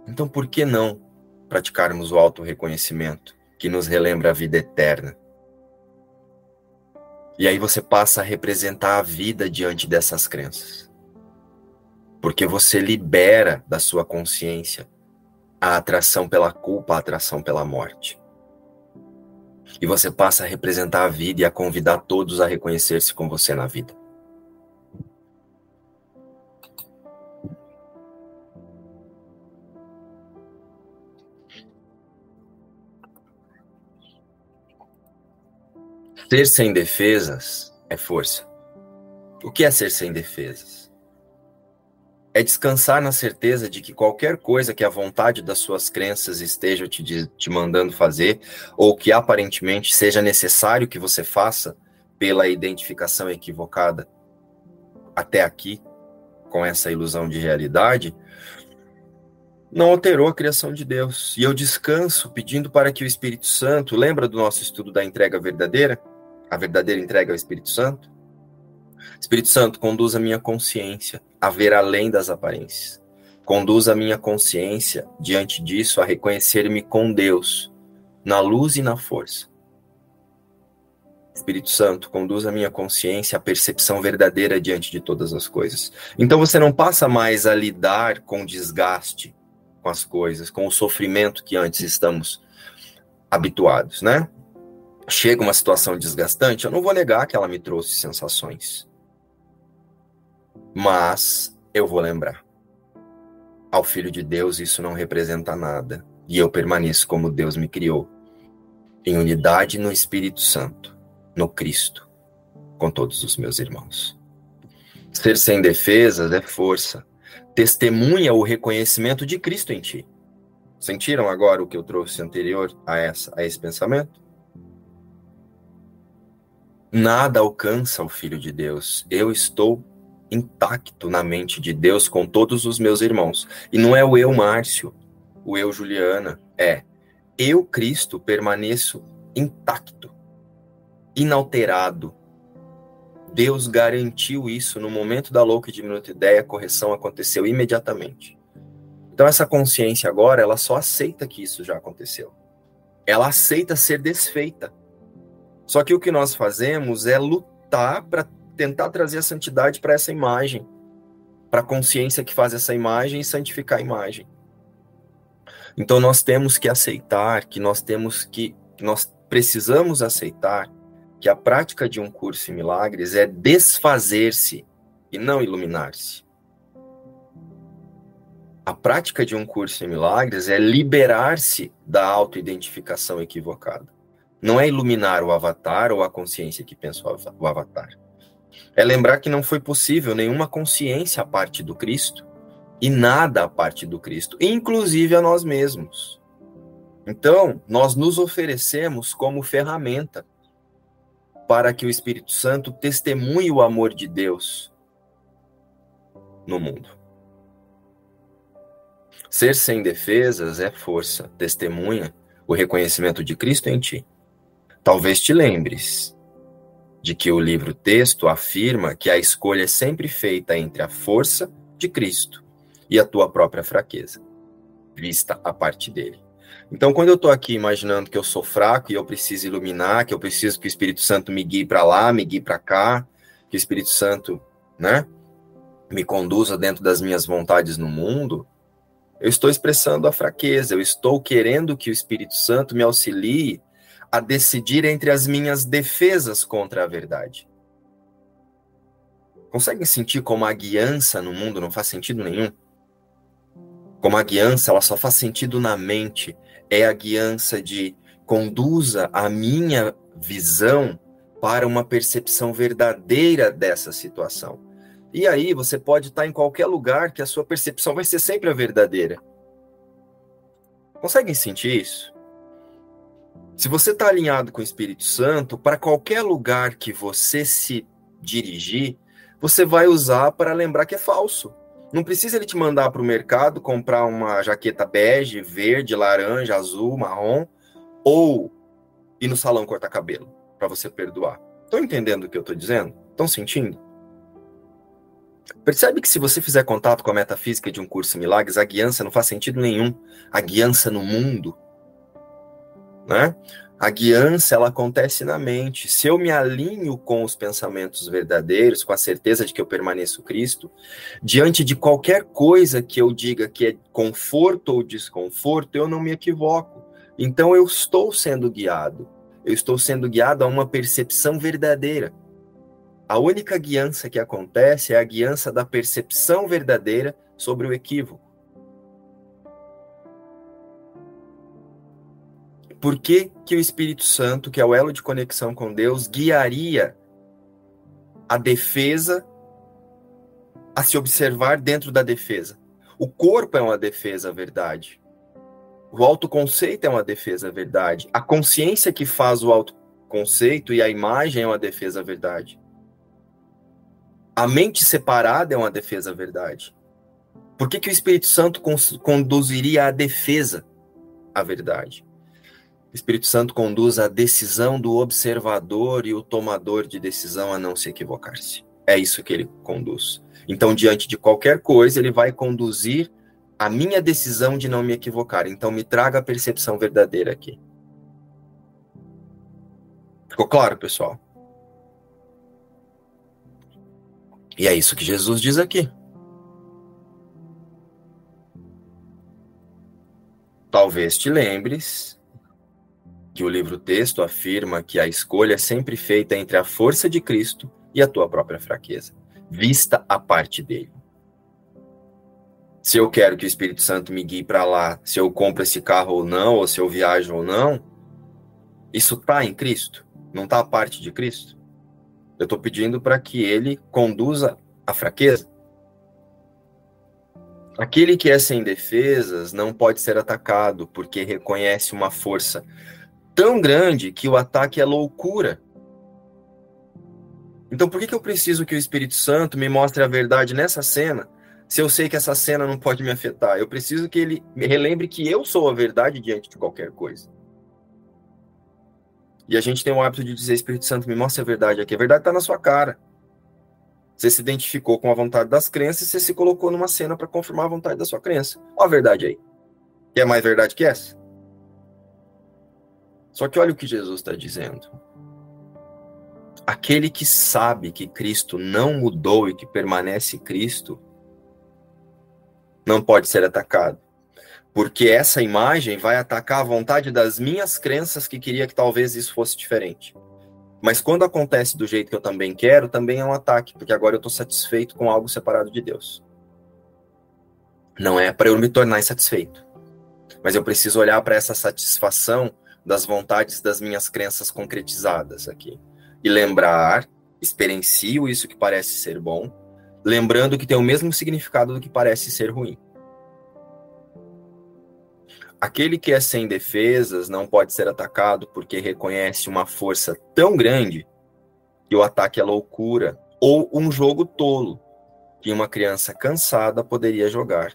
Então, por que não praticarmos o auto-reconhecimento que nos relembra a vida eterna? E aí você passa a representar a vida diante dessas crenças. Porque você libera da sua consciência a atração pela culpa, a atração pela morte. E você passa a representar a vida e a convidar todos a reconhecer-se com você na vida. Ser sem defesas é força. O que é ser sem defesas? É descansar na certeza de que qualquer coisa que a vontade das suas crenças esteja te, te mandando fazer, ou que aparentemente seja necessário que você faça pela identificação equivocada até aqui, com essa ilusão de realidade, não alterou a criação de Deus. E eu descanso pedindo para que o Espírito Santo, lembra do nosso estudo da entrega verdadeira? a verdadeira entrega ao Espírito Santo? Espírito Santo, conduz a minha consciência a ver além das aparências. Conduz a minha consciência, diante disso, a reconhecer-me com Deus, na luz e na força. Espírito Santo, conduz a minha consciência à percepção verdadeira diante de todas as coisas. Então você não passa mais a lidar com desgaste com as coisas, com o sofrimento que antes estamos habituados, né? chega uma situação desgastante, eu não vou negar que ela me trouxe sensações. Mas eu vou lembrar. Ao Filho de Deus isso não representa nada. E eu permaneço como Deus me criou. Em unidade no Espírito Santo, no Cristo, com todos os meus irmãos. Ser sem defesas é força. Testemunha o reconhecimento de Cristo em ti. Sentiram agora o que eu trouxe anterior a, essa, a esse pensamento? Nada alcança o Filho de Deus. Eu estou intacto na mente de Deus com todos os meus irmãos. E não é o eu, Márcio, o eu, Juliana. É eu, Cristo, permaneço intacto, inalterado. Deus garantiu isso no momento da louca e diminuta ideia, a correção aconteceu imediatamente. Então essa consciência agora, ela só aceita que isso já aconteceu. Ela aceita ser desfeita. Só que o que nós fazemos é lutar para tentar trazer a santidade para essa imagem, para a consciência que faz essa imagem e santificar a imagem. Então nós temos que aceitar que nós temos que, nós precisamos aceitar que a prática de um curso em milagres é desfazer-se e não iluminar-se. A prática de um curso em milagres é liberar-se da autoidentificação equivocada. Não é iluminar o avatar ou a consciência que pensa o avatar. É lembrar que não foi possível nenhuma consciência a parte do Cristo e nada a parte do Cristo, inclusive a nós mesmos. Então, nós nos oferecemos como ferramenta para que o Espírito Santo testemunhe o amor de Deus no mundo. Ser sem defesas é força, testemunha o reconhecimento de Cristo em ti. Talvez te lembres de que o livro texto afirma que a escolha é sempre feita entre a força de Cristo e a tua própria fraqueza, vista a parte dele. Então, quando eu estou aqui imaginando que eu sou fraco e eu preciso iluminar, que eu preciso que o Espírito Santo me guie para lá, me guie para cá, que o Espírito Santo, né, me conduza dentro das minhas vontades no mundo, eu estou expressando a fraqueza, eu estou querendo que o Espírito Santo me auxilie a decidir entre as minhas defesas contra a verdade. Conseguem sentir como a guiança no mundo não faz sentido nenhum? Como a guiança, ela só faz sentido na mente. É a guiança de conduza a minha visão para uma percepção verdadeira dessa situação. E aí você pode estar em qualquer lugar que a sua percepção vai ser sempre a verdadeira. Conseguem sentir isso? Se você está alinhado com o Espírito Santo, para qualquer lugar que você se dirigir, você vai usar para lembrar que é falso. Não precisa ele te mandar para o mercado comprar uma jaqueta bege, verde, laranja, azul, marrom, ou ir no salão cortar cabelo para você perdoar. Estão entendendo o que eu estou dizendo? Estão sentindo? Percebe que se você fizer contato com a metafísica de um curso em milagres, a guiança não faz sentido nenhum. A guiança no mundo né? A guiança, ela acontece na mente. Se eu me alinho com os pensamentos verdadeiros, com a certeza de que eu permaneço Cristo, diante de qualquer coisa que eu diga que é conforto ou desconforto, eu não me equivoco. Então eu estou sendo guiado. Eu estou sendo guiado a uma percepção verdadeira. A única guiança que acontece é a guiança da percepção verdadeira sobre o equívoco. Por que, que o Espírito Santo, que é o elo de conexão com Deus, guiaria a defesa a se observar dentro da defesa? O corpo é uma defesa, verdade. O autoconceito é uma defesa, verdade. A consciência que faz o autoconceito e a imagem é uma defesa, verdade. A mente separada é uma defesa, verdade. Por que, que o Espírito Santo conduziria a defesa à verdade? Espírito Santo conduz a decisão do observador e o tomador de decisão a não se equivocar-se. É isso que ele conduz. Então, diante de qualquer coisa, ele vai conduzir a minha decisão de não me equivocar. Então, me traga a percepção verdadeira aqui. Ficou claro, pessoal? E é isso que Jesus diz aqui. Talvez te lembres que o livro-texto afirma que a escolha é sempre feita entre a força de Cristo e a tua própria fraqueza, vista a parte dele. Se eu quero que o Espírito Santo me guie para lá, se eu compro esse carro ou não, ou se eu viajo ou não, isso está em Cristo? Não está a parte de Cristo? Eu estou pedindo para que ele conduza a fraqueza. Aquele que é sem defesas não pode ser atacado porque reconhece uma força tão grande que o ataque é loucura. Então, por que, que eu preciso que o Espírito Santo me mostre a verdade nessa cena, se eu sei que essa cena não pode me afetar? Eu preciso que ele me relembre que eu sou a verdade diante de qualquer coisa. E a gente tem o hábito de dizer: Espírito Santo, me mostre a verdade aqui. A verdade está na sua cara. Você se identificou com a vontade das crenças e você se colocou numa cena para confirmar a vontade da sua crença. Olha a verdade aí. Quer mais verdade que essa? Só que olha o que Jesus está dizendo. Aquele que sabe que Cristo não mudou e que permanece Cristo, não pode ser atacado. Porque essa imagem vai atacar a vontade das minhas crenças que queria que talvez isso fosse diferente. Mas quando acontece do jeito que eu também quero, também é um ataque, porque agora eu estou satisfeito com algo separado de Deus. Não é para eu me tornar insatisfeito, mas eu preciso olhar para essa satisfação das vontades das minhas crenças concretizadas aqui. E lembrar, experiencio isso que parece ser bom, lembrando que tem o mesmo significado do que parece ser ruim. Aquele que é sem defesas não pode ser atacado porque reconhece uma força tão grande que o ataque é loucura ou um jogo tolo que uma criança cansada poderia jogar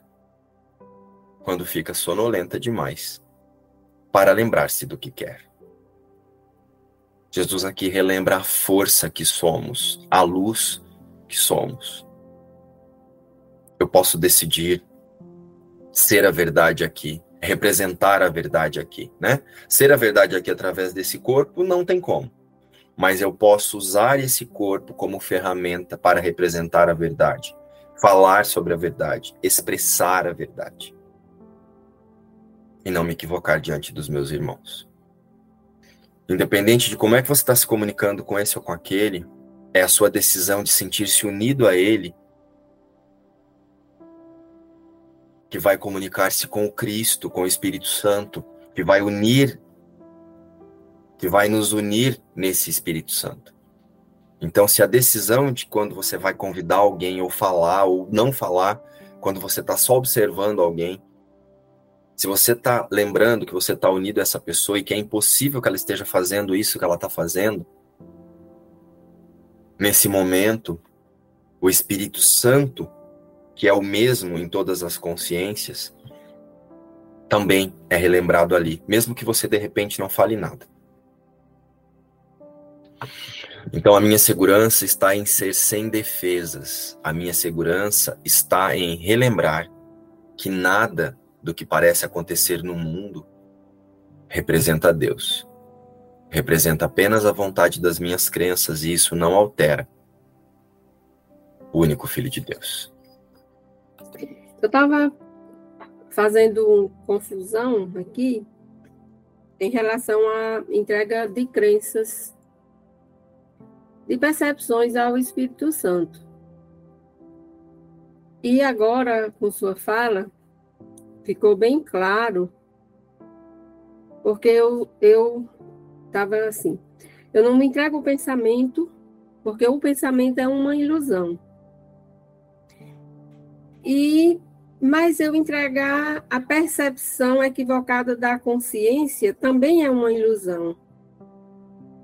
quando fica sonolenta demais para lembrar-se do que quer. Jesus aqui relembra a força que somos, a luz que somos. Eu posso decidir ser a verdade aqui, representar a verdade aqui, né? Ser a verdade aqui através desse corpo não tem como. Mas eu posso usar esse corpo como ferramenta para representar a verdade, falar sobre a verdade, expressar a verdade e não me equivocar diante dos meus irmãos. Independente de como é que você está se comunicando com esse ou com aquele, é a sua decisão de sentir-se unido a ele que vai comunicar-se com o Cristo, com o Espírito Santo, que vai unir, que vai nos unir nesse Espírito Santo. Então, se a decisão de quando você vai convidar alguém ou falar ou não falar, quando você está só observando alguém, se você está lembrando que você está unido a essa pessoa e que é impossível que ela esteja fazendo isso que ela está fazendo, nesse momento, o Espírito Santo, que é o mesmo em todas as consciências, também é relembrado ali, mesmo que você de repente não fale nada. Então a minha segurança está em ser sem defesas. A minha segurança está em relembrar que nada do que parece acontecer no mundo representa Deus. representa apenas a vontade das minhas crenças e isso não altera o único Filho de Deus. Eu estava fazendo confusão aqui em relação à entrega de crenças, de percepções ao Espírito Santo. E agora, com sua fala, ficou bem claro, porque eu estava assim, eu não me entrego o pensamento, porque o pensamento é uma ilusão. E mas eu entregar a percepção equivocada da consciência também é uma ilusão.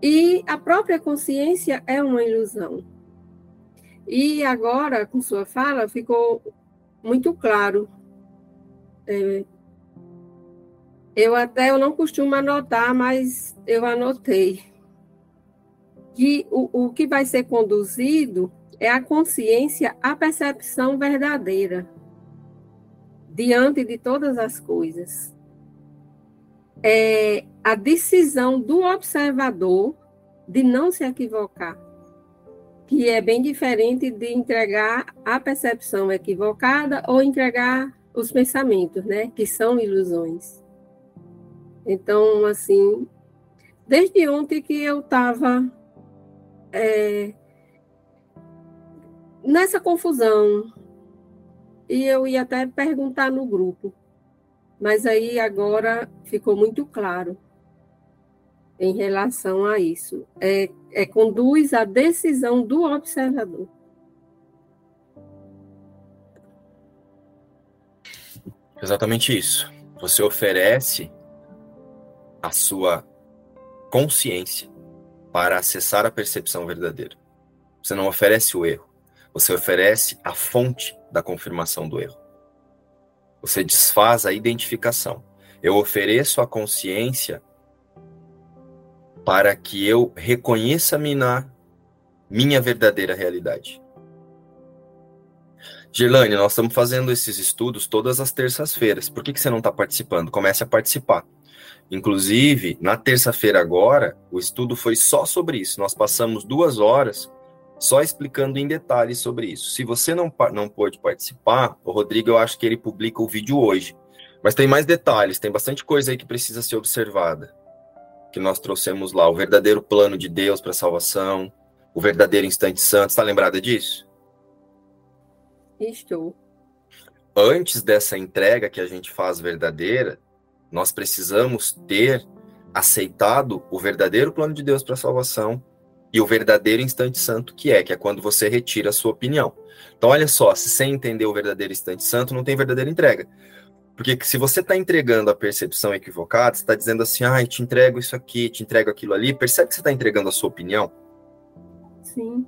E a própria consciência é uma ilusão. E agora, com sua fala, ficou muito claro. É, eu até eu não costumo anotar, mas eu anotei que o, o que vai ser conduzido é a consciência, a percepção verdadeira diante de todas as coisas. É a decisão do observador de não se equivocar, que é bem diferente de entregar a percepção equivocada ou entregar os pensamentos, né, que são ilusões. Então, assim, desde ontem que eu estava é, nessa confusão, e eu ia até perguntar no grupo, mas aí agora ficou muito claro em relação a isso. É, é conduz à decisão do observador. Exatamente isso. Você oferece a sua consciência para acessar a percepção verdadeira. Você não oferece o erro. Você oferece a fonte da confirmação do erro. Você desfaz a identificação. Eu ofereço a consciência para que eu reconheça-me na minha verdadeira realidade. Girlane, nós estamos fazendo esses estudos todas as terças-feiras. Por que, que você não está participando? Comece a participar. Inclusive, na terça-feira agora, o estudo foi só sobre isso. Nós passamos duas horas só explicando em detalhes sobre isso. Se você não, não pôde participar, o Rodrigo, eu acho que ele publica o vídeo hoje. Mas tem mais detalhes, tem bastante coisa aí que precisa ser observada. Que nós trouxemos lá, o verdadeiro plano de Deus para a salvação, o verdadeiro instante santo. Está lembrada disso? Estou. Antes dessa entrega que a gente faz verdadeira, nós precisamos ter aceitado o verdadeiro plano de Deus para a salvação e o verdadeiro instante santo que é, que é quando você retira a sua opinião. Então, olha só, se sem entender o verdadeiro instante santo, não tem verdadeira entrega. Porque se você está entregando a percepção equivocada, você está dizendo assim, ah, te entrego isso aqui, te entrego aquilo ali, percebe que você está entregando a sua opinião? Sim.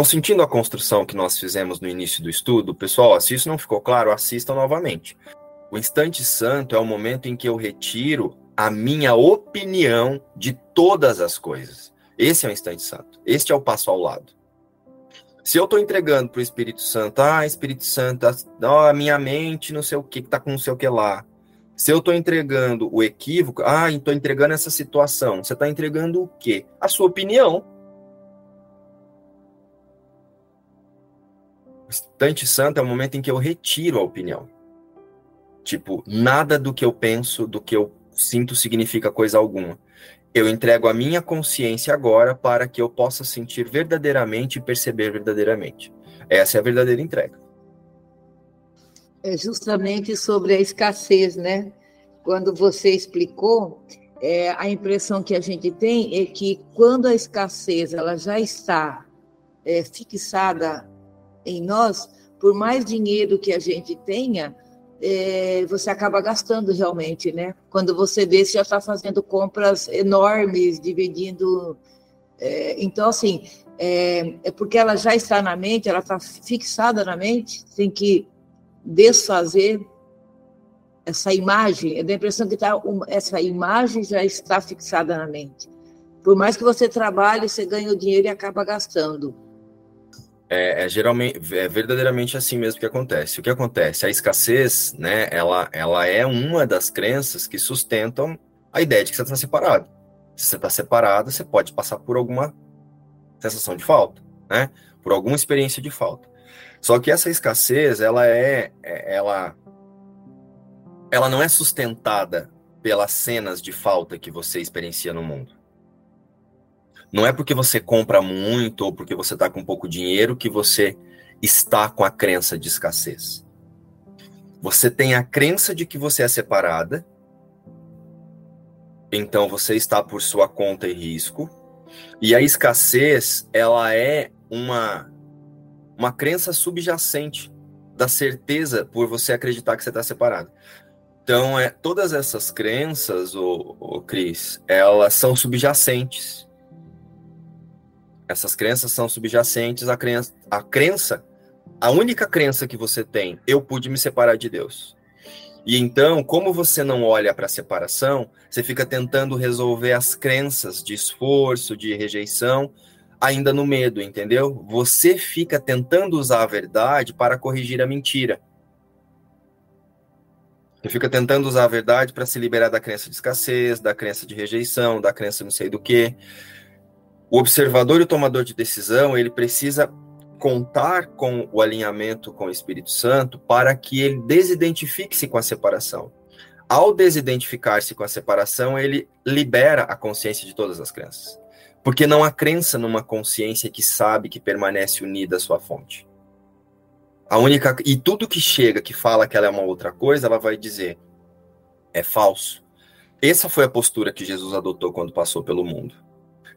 Então, sentindo a construção que nós fizemos no início do estudo, pessoal, se isso não ficou claro, assistam novamente. O instante santo é o momento em que eu retiro a minha opinião de todas as coisas. Esse é o instante santo. Este é o passo ao lado. Se eu estou entregando para o Espírito Santo, ah, Espírito Santo, a minha mente, não sei o que, que está com não sei o que lá. Se eu estou entregando o equívoco, ah, estou entregando essa situação. Você está entregando o quê? A sua opinião. Instante santo é o momento em que eu retiro a opinião. Tipo, nada do que eu penso, do que eu sinto significa coisa alguma. Eu entrego a minha consciência agora para que eu possa sentir verdadeiramente e perceber verdadeiramente. Essa é a verdadeira entrega. É justamente sobre a escassez, né? Quando você explicou, é, a impressão que a gente tem é que quando a escassez ela já está é, fixada em nós, por mais dinheiro que a gente tenha, é, você acaba gastando realmente, né? Quando você vê, você já está fazendo compras enormes, dividindo. É, então, assim, é, é, porque ela já está na mente, ela está fixada na mente, tem que desfazer essa imagem. É da impressão que tá, essa imagem já está fixada na mente. Por mais que você trabalhe, você ganha o dinheiro e acaba gastando. É, é, geralmente é verdadeiramente assim mesmo que acontece. O que acontece? A escassez, né? Ela, ela é uma das crenças que sustentam a ideia de que você está separado. Se você está separado, você pode passar por alguma sensação de falta, né? Por alguma experiência de falta. Só que essa escassez, ela é, é ela ela não é sustentada pelas cenas de falta que você experiencia no mundo. Não é porque você compra muito ou porque você está com pouco dinheiro que você está com a crença de escassez. Você tem a crença de que você é separada, então você está por sua conta e risco, e a escassez, ela é uma uma crença subjacente da certeza por você acreditar que você está separado. Então, é, todas essas crenças, o, Cris, elas são subjacentes. Essas crenças são subjacentes à crença, à crença, a única crença que você tem, eu pude me separar de Deus. E então, como você não olha para a separação, você fica tentando resolver as crenças de esforço, de rejeição, ainda no medo, entendeu? Você fica tentando usar a verdade para corrigir a mentira. Você fica tentando usar a verdade para se liberar da crença de escassez, da crença de rejeição, da crença não sei do que. O observador e o tomador de decisão, ele precisa contar com o alinhamento com o Espírito Santo para que ele desidentifique-se com a separação. Ao desidentificar-se com a separação, ele libera a consciência de todas as crenças. Porque não há crença numa consciência que sabe que permanece unida à sua fonte. A única e tudo que chega que fala que ela é uma outra coisa, ela vai dizer é falso. Essa foi a postura que Jesus adotou quando passou pelo mundo.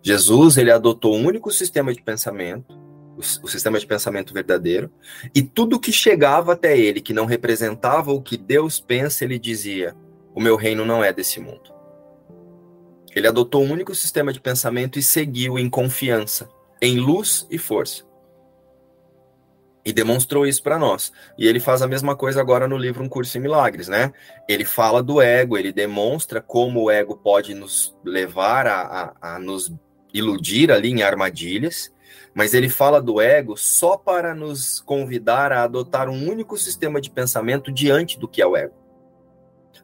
Jesus, ele adotou um único sistema de pensamento, o, o sistema de pensamento verdadeiro, e tudo que chegava até ele que não representava o que Deus pensa, ele dizia: "O meu reino não é desse mundo". Ele adotou um único sistema de pensamento e seguiu em confiança, em luz e força e demonstrou isso para nós. E ele faz a mesma coisa agora no livro Um Curso em Milagres, né? Ele fala do ego, ele demonstra como o ego pode nos levar a, a, a nos iludir ali em armadilhas, mas ele fala do ego só para nos convidar a adotar um único sistema de pensamento diante do que é o ego.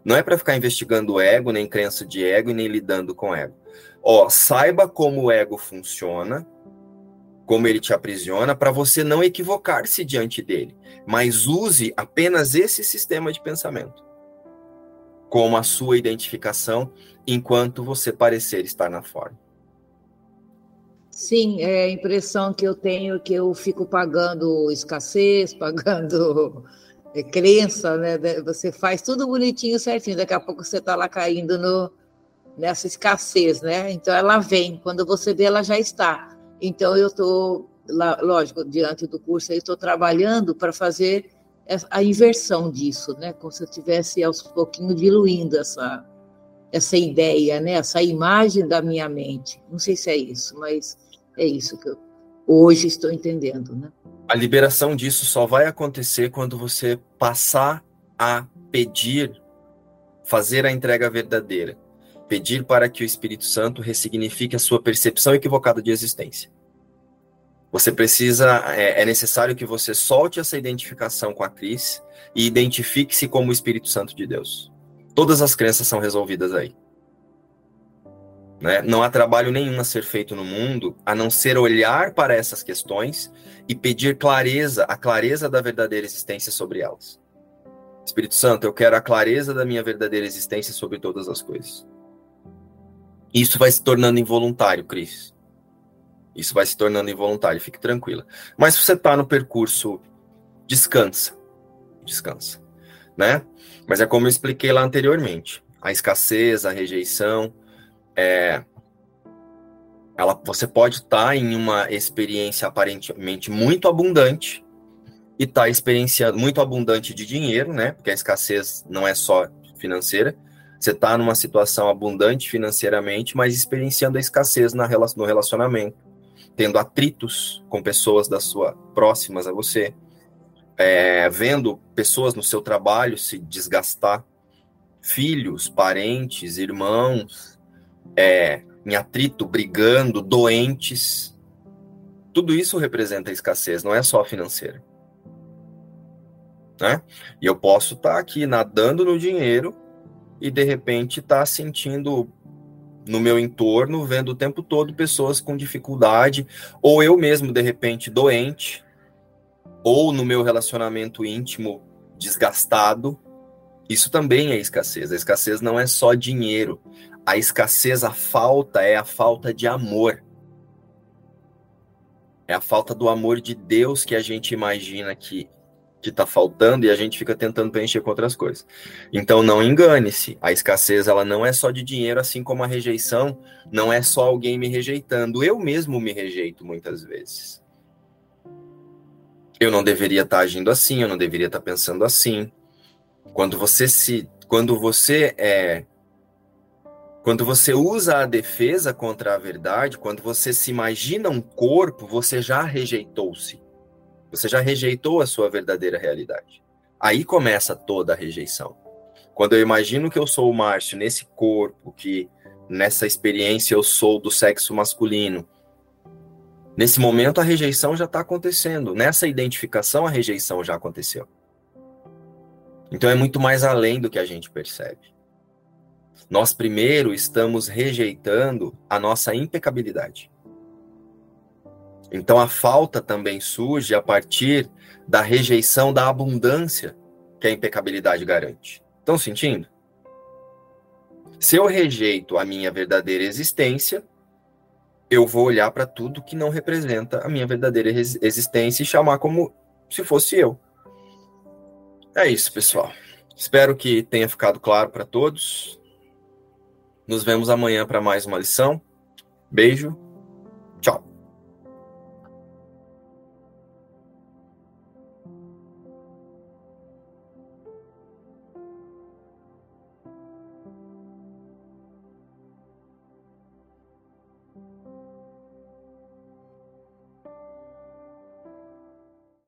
Não é para ficar investigando o ego, nem crença de ego e nem lidando com o ego. Ó, saiba como o ego funciona, como ele te aprisiona, para você não equivocar-se diante dele, mas use apenas esse sistema de pensamento como a sua identificação enquanto você parecer estar na forma. Sim, é a impressão que eu tenho que eu fico pagando escassez, pagando é, crença, né? Você faz tudo bonitinho, certinho, daqui a pouco você está lá caindo no, nessa escassez, né? Então ela vem, quando você vê, ela já está. Então, eu estou, lógico, diante do curso, estou trabalhando para fazer a inversão disso, né? Como se eu estivesse aos pouquinhos diluindo essa, essa ideia, né? Essa imagem da minha mente. Não sei se é isso, mas é isso que eu hoje estou entendendo, né? A liberação disso só vai acontecer quando você passar a pedir, fazer a entrega verdadeira pedir para que o Espírito Santo ressignifique a sua percepção equivocada de existência. Você precisa, é, é necessário que você solte essa identificação com a Cris e identifique-se como o Espírito Santo de Deus. Todas as crenças são resolvidas aí. Né? Não há trabalho nenhum a ser feito no mundo a não ser olhar para essas questões e pedir clareza, a clareza da verdadeira existência sobre elas. Espírito Santo, eu quero a clareza da minha verdadeira existência sobre todas as coisas. Isso vai se tornando involuntário, Cris. Isso vai se tornando involuntário, fique tranquila. Mas se você está no percurso, descansa. Descansa. Né? Mas é como eu expliquei lá anteriormente. A escassez, a rejeição, é, ela, você pode estar tá em uma experiência aparentemente muito abundante e estar tá experienciando muito abundante de dinheiro, né? Porque a escassez não é só financeira, você está numa situação abundante financeiramente, mas experienciando a escassez na, no relacionamento, tendo atritos com pessoas da sua próximas a você, é, vendo pessoas no seu trabalho se desgastar, filhos, parentes, irmãos, é, em atrito, brigando, doentes. Tudo isso representa escassez, não é só financeira. Né? E eu posso estar tá aqui nadando no dinheiro e de repente está sentindo no meu entorno, vendo o tempo todo pessoas com dificuldade, ou eu mesmo, de repente, doente, ou no meu relacionamento íntimo desgastado. Isso também é escassez. A escassez não é só dinheiro. A escassez, a falta, é a falta de amor. É a falta do amor de Deus que a gente imagina que que está faltando e a gente fica tentando preencher com outras coisas. Então não engane-se, a escassez ela não é só de dinheiro, assim como a rejeição não é só alguém me rejeitando. Eu mesmo me rejeito muitas vezes. Eu não deveria estar tá agindo assim, eu não deveria estar tá pensando assim. Quando você se, quando você é, quando você usa a defesa contra a verdade, quando você se imagina um corpo, você já rejeitou-se. Você já rejeitou a sua verdadeira realidade. Aí começa toda a rejeição. Quando eu imagino que eu sou o Márcio nesse corpo, que nessa experiência eu sou do sexo masculino, nesse momento a rejeição já está acontecendo. Nessa identificação a rejeição já aconteceu. Então é muito mais além do que a gente percebe. Nós primeiro estamos rejeitando a nossa impecabilidade. Então a falta também surge a partir da rejeição da abundância que a impecabilidade garante. Estão sentindo? Se eu rejeito a minha verdadeira existência, eu vou olhar para tudo que não representa a minha verdadeira existência e chamar como se fosse eu. É isso, pessoal. Espero que tenha ficado claro para todos. Nos vemos amanhã para mais uma lição. Beijo.